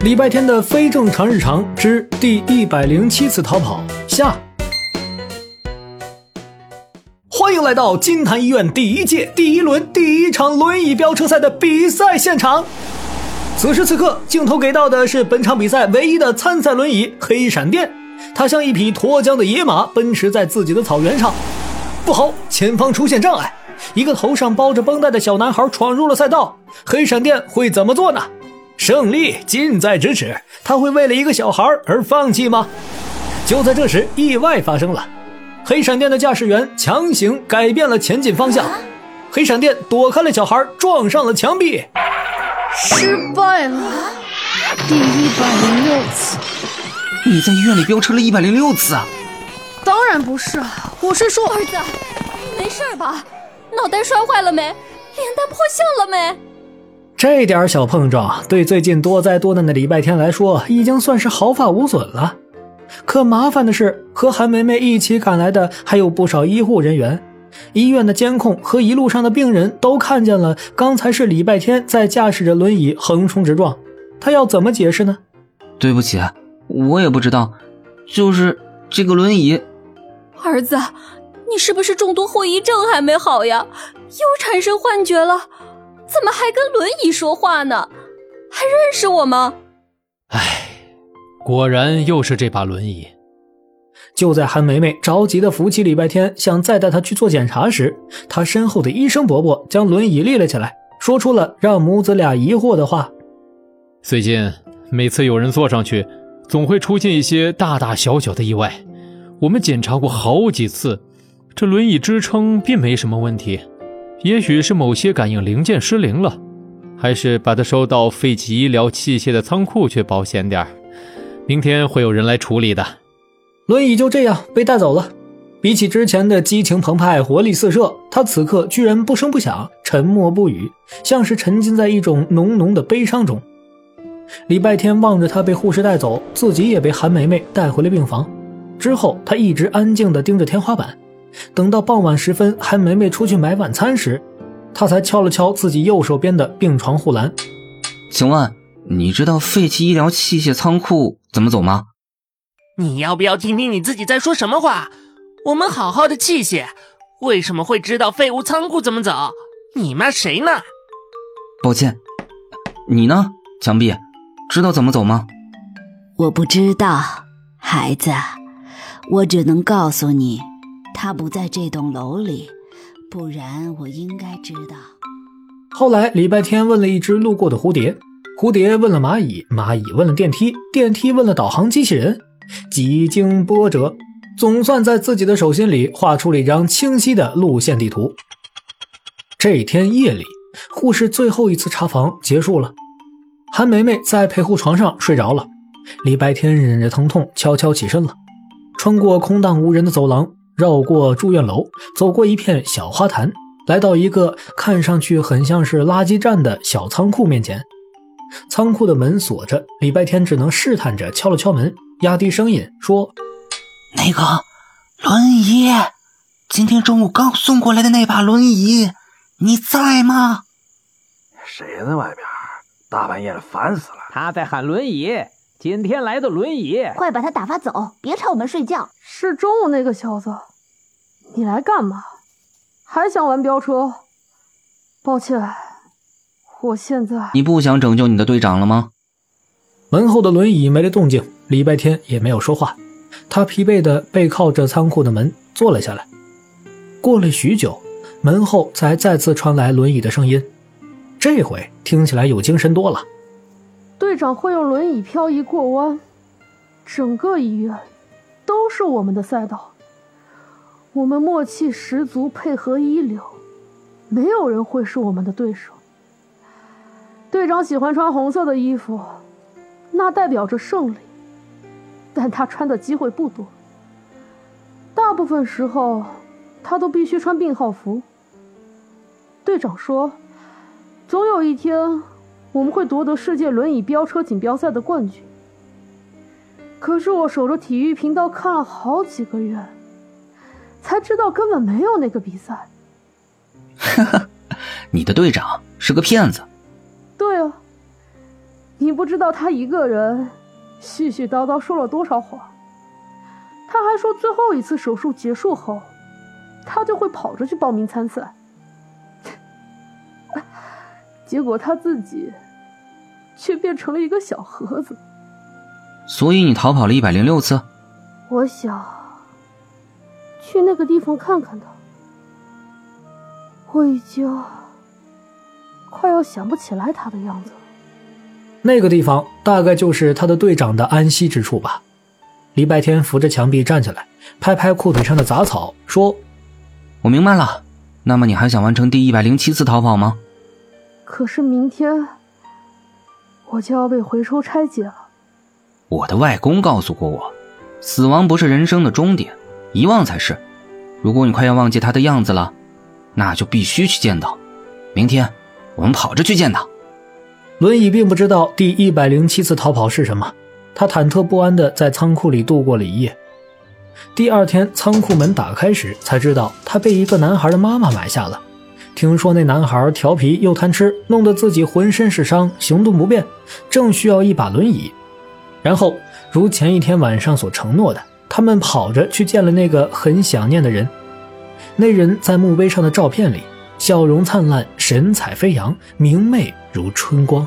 礼拜天的非正常日常之第一百零七次逃跑下，欢迎来到金坛医院第一届第一轮第一场轮椅飙车赛的比赛现场。此时此刻，镜头给到的是本场比赛唯一的参赛轮椅黑闪电，它像一匹脱缰的野马奔驰在自己的草原上。不好，前方出现障碍，一个头上包着绷带的小男孩闯入了赛道，黑闪电会怎么做呢？胜利近在咫尺，他会为了一个小孩而放弃吗？就在这时，意外发生了，黑闪电的驾驶员强行改变了前进方向，黑闪电躲开了小孩，撞上了墙壁，失败了，第一百零六次。你在医院里飙车了一百零六次啊？当然不是，我是说，儿子，没事吧？脑袋摔坏了没？脸蛋破相了没？这点小碰撞，对最近多灾多难的礼拜天来说，已经算是毫发无损了。可麻烦的是，和韩梅梅一起赶来的还有不少医护人员。医院的监控和一路上的病人都看见了，刚才是礼拜天在驾驶着轮椅横冲直撞。他要怎么解释呢？对不起，我也不知道，就是这个轮椅。儿子，你是不是中毒后遗症还没好呀？又产生幻觉了？怎么还跟轮椅说话呢？还认识我吗？唉，果然又是这把轮椅。就在韩梅梅着急的扶起礼拜天，想再带他去做检查时，他身后的医生伯伯将轮椅立了起来，说出了让母子俩疑惑的话：“最近每次有人坐上去，总会出现一些大大小小的意外。我们检查过好几次，这轮椅支撑并没什么问题。”也许是某些感应零件失灵了，还是把它收到废弃医疗器械的仓库去保险点明天会有人来处理的。轮椅就这样被带走了。比起之前的激情澎湃、活力四射，他此刻居然不声不响、沉默不语，像是沉浸在一种浓浓的悲伤中。礼拜天望着他被护士带走，自己也被韩梅梅带回了病房。之后，他一直安静地盯着天花板。等到傍晚时分，还梅梅出去买晚餐时，他才敲了敲自己右手边的病床护栏。请问你知道废弃医疗器械仓库怎么走吗？你要不要听听你自己在说什么话？我们好好的器械，为什么会知道废物仓库怎么走？你骂谁呢？抱歉，你呢？墙壁，知道怎么走吗？我不知道，孩子，我只能告诉你。他不在这栋楼里，不然我应该知道。后来礼拜天问了一只路过的蝴蝶，蝴蝶问了蚂蚁，蚂蚁问了电梯，电梯问了导航机器人。几经波折，总算在自己的手心里画出了一张清晰的路线地图。这天夜里，护士最后一次查房结束了，韩梅梅在陪护床上睡着了。礼拜天忍着疼痛悄悄起身了，穿过空荡无人的走廊。绕过住院楼，走过一片小花坛，来到一个看上去很像是垃圾站的小仓库面前。仓库的门锁着，礼拜天只能试探着敲了敲门，压低声音说：“那个轮椅，今天中午刚送过来的那把轮椅，你在吗？”谁在外边？大半夜的，烦死了！他在喊轮椅。今天来的轮椅，快把他打发走，别吵我们睡觉。是中午那个小子，你来干嘛？还想玩飙车？抱歉，我现在……你不想拯救你的队长了吗？门后的轮椅没了动静，礼拜天也没有说话，他疲惫的背靠着仓库的门坐了下来。过了许久，门后才再次传来轮椅的声音，这回听起来有精神多了。队长会用轮椅漂移过弯，整个医院都是我们的赛道。我们默契十足，配合一流，没有人会是我们的对手。队长喜欢穿红色的衣服，那代表着胜利，但他穿的机会不多。大部分时候，他都必须穿病号服。队长说，总有一天。我们会夺得世界轮椅飙车锦标赛的冠军。可是我守着体育频道看了好几个月，才知道根本没有那个比赛。哈哈，你的队长是个骗子。对啊，你你不知道他一个人絮絮叨叨说了多少话。他还说最后一次手术结束后，他就会跑着去报名参赛。结果他自己却变成了一个小盒子。所以你逃跑了一百零六次。我想去那个地方看看他。我已经快要想不起来他的样子了。那个地方大概就是他的队长的安息之处吧。礼拜天扶着墙壁站起来，拍拍裤腿上的杂草，说：“我明白了。那么你还想完成第一百零七次逃跑吗？”可是明天我就要被回收拆解了。我的外公告诉过我，死亡不是人生的终点，遗忘才是。如果你快要忘记他的样子了，那就必须去见到。明天我们跑着去见他。轮椅并不知道第一百零七次逃跑是什么。他忐忑不安地在仓库里度过了一夜。第二天，仓库门打开时，才知道他被一个男孩的妈妈买下了。听说那男孩调皮又贪吃，弄得自己浑身是伤，行动不便，正需要一把轮椅。然后，如前一天晚上所承诺的，他们跑着去见了那个很想念的人。那人在墓碑上的照片里，笑容灿烂，神采飞扬，明媚如春光。